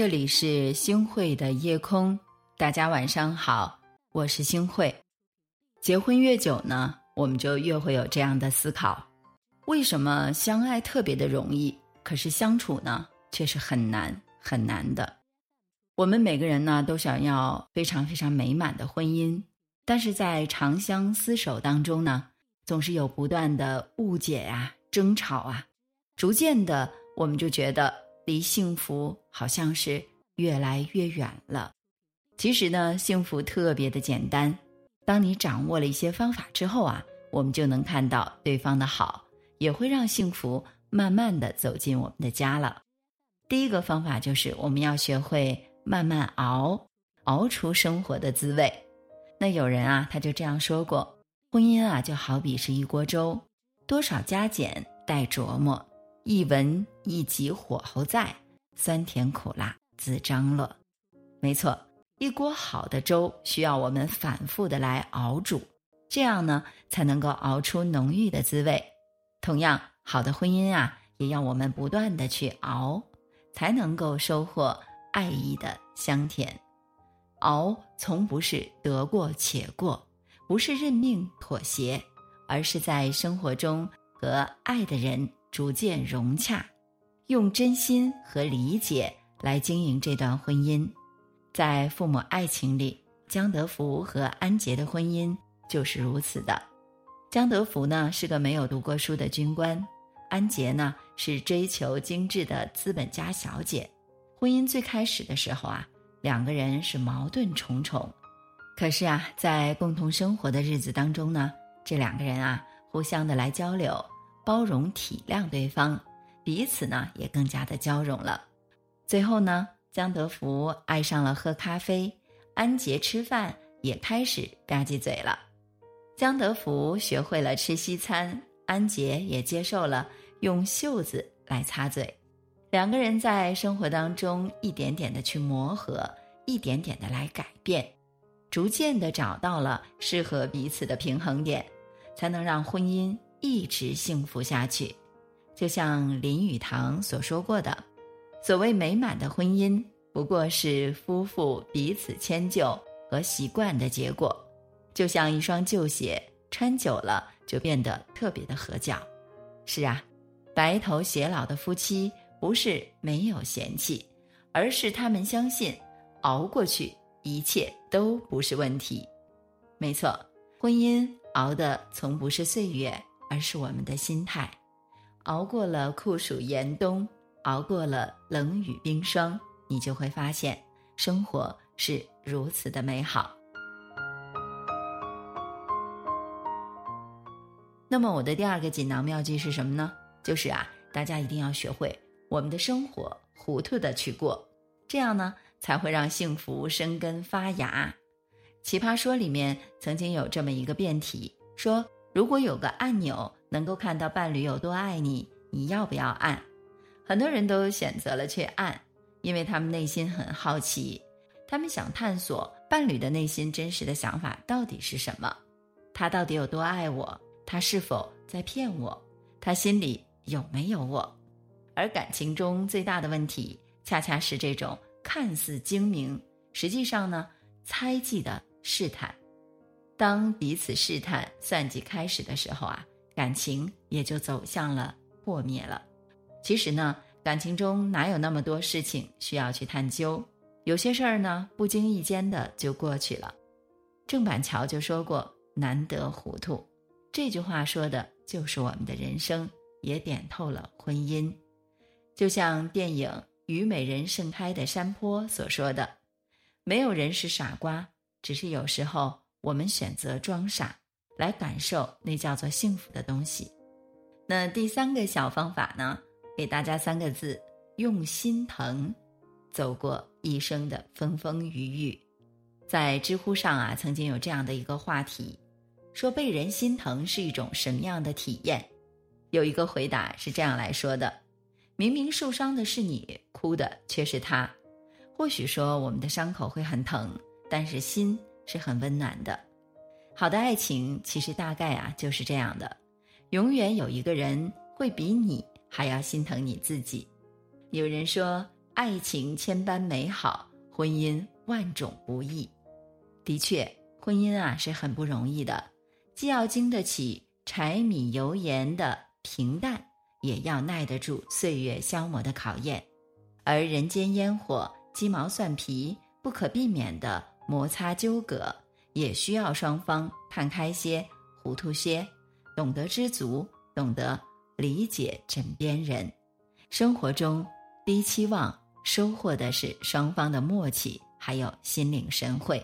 这里是星慧的夜空，大家晚上好，我是星慧。结婚越久呢，我们就越会有这样的思考：为什么相爱特别的容易，可是相处呢却是很难很难的？我们每个人呢都想要非常非常美满的婚姻，但是在长相厮守当中呢，总是有不断的误解呀、争吵啊，逐渐的我们就觉得。离幸福好像是越来越远了。其实呢，幸福特别的简单。当你掌握了一些方法之后啊，我们就能看到对方的好，也会让幸福慢慢的走进我们的家了。第一个方法就是我们要学会慢慢熬，熬出生活的滋味。那有人啊，他就这样说过：婚姻啊，就好比是一锅粥，多少加减待琢磨。一文一集火候在，酸甜苦辣自张罗。没错，一锅好的粥需要我们反复的来熬煮，这样呢才能够熬出浓郁的滋味。同样，好的婚姻啊，也要我们不断的去熬，才能够收获爱意的香甜。熬从不是得过且过，不是认命妥协，而是在生活中和爱的人。逐渐融洽，用真心和理解来经营这段婚姻。在父母爱情里，江德福和安杰的婚姻就是如此的。江德福呢是个没有读过书的军官，安杰呢是追求精致的资本家小姐。婚姻最开始的时候啊，两个人是矛盾重重。可是啊，在共同生活的日子当中呢，这两个人啊互相的来交流。包容体谅对方，彼此呢也更加的交融了。最后呢，江德福爱上了喝咖啡，安杰吃饭也开始吧唧嘴了。江德福学会了吃西餐，安杰也接受了用袖子来擦嘴。两个人在生活当中一点点的去磨合，一点点的来改变，逐渐的找到了适合彼此的平衡点，才能让婚姻。一直幸福下去，就像林语堂所说过的：“所谓美满的婚姻，不过是夫妇彼此迁就和习惯的结果。就像一双旧鞋，穿久了就变得特别的合脚。是啊，白头偕老的夫妻不是没有嫌弃，而是他们相信熬过去，一切都不是问题。没错，婚姻熬的从不是岁月。”而是我们的心态，熬过了酷暑严冬，熬过了冷雨冰霜，你就会发现生活是如此的美好。那么，我的第二个锦囊妙计是什么呢？就是啊，大家一定要学会我们的生活糊涂的去过，这样呢，才会让幸福生根发芽。奇葩说里面曾经有这么一个辩题说。如果有个按钮能够看到伴侣有多爱你，你要不要按？很多人都选择了去按，因为他们内心很好奇，他们想探索伴侣的内心真实的想法到底是什么，他到底有多爱我？他是否在骗我？他心里有没有我？而感情中最大的问题，恰恰是这种看似精明，实际上呢，猜忌的试探。当彼此试探、算计开始的时候啊，感情也就走向了破灭了。其实呢，感情中哪有那么多事情需要去探究？有些事儿呢，不经意间的就过去了。郑板桥就说过：“难得糊涂。”这句话说的就是我们的人生，也点透了婚姻。就像电影《虞美人盛开的山坡》所说的：“没有人是傻瓜，只是有时候。”我们选择装傻，来感受那叫做幸福的东西。那第三个小方法呢？给大家三个字：用心疼，走过一生的风风雨雨。在知乎上啊，曾经有这样的一个话题，说被人心疼是一种什么样的体验？有一个回答是这样来说的：明明受伤的是你，哭的却是他。或许说我们的伤口会很疼，但是心。是很温暖的，好的爱情其实大概啊就是这样的，永远有一个人会比你还要心疼你自己。有人说，爱情千般美好，婚姻万种不易。的确，婚姻啊是很不容易的，既要经得起柴米油盐的平淡，也要耐得住岁月消磨的考验。而人间烟火、鸡毛蒜皮，不可避免的摩擦纠葛，也需要双方看开些、糊涂些，懂得知足，懂得理解枕边人。生活中低期望。收获的是双方的默契，还有心领神会；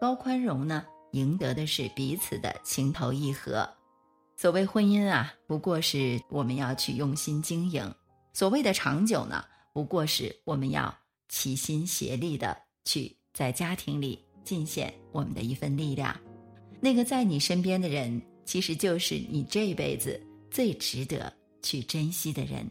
高宽容呢，赢得的是彼此的情投意合。所谓婚姻啊，不过是我们要去用心经营；所谓的长久呢，不过是我们要齐心协力的去在家庭里尽显我们的一份力量。那个在你身边的人，其实就是你这辈子最值得去珍惜的人。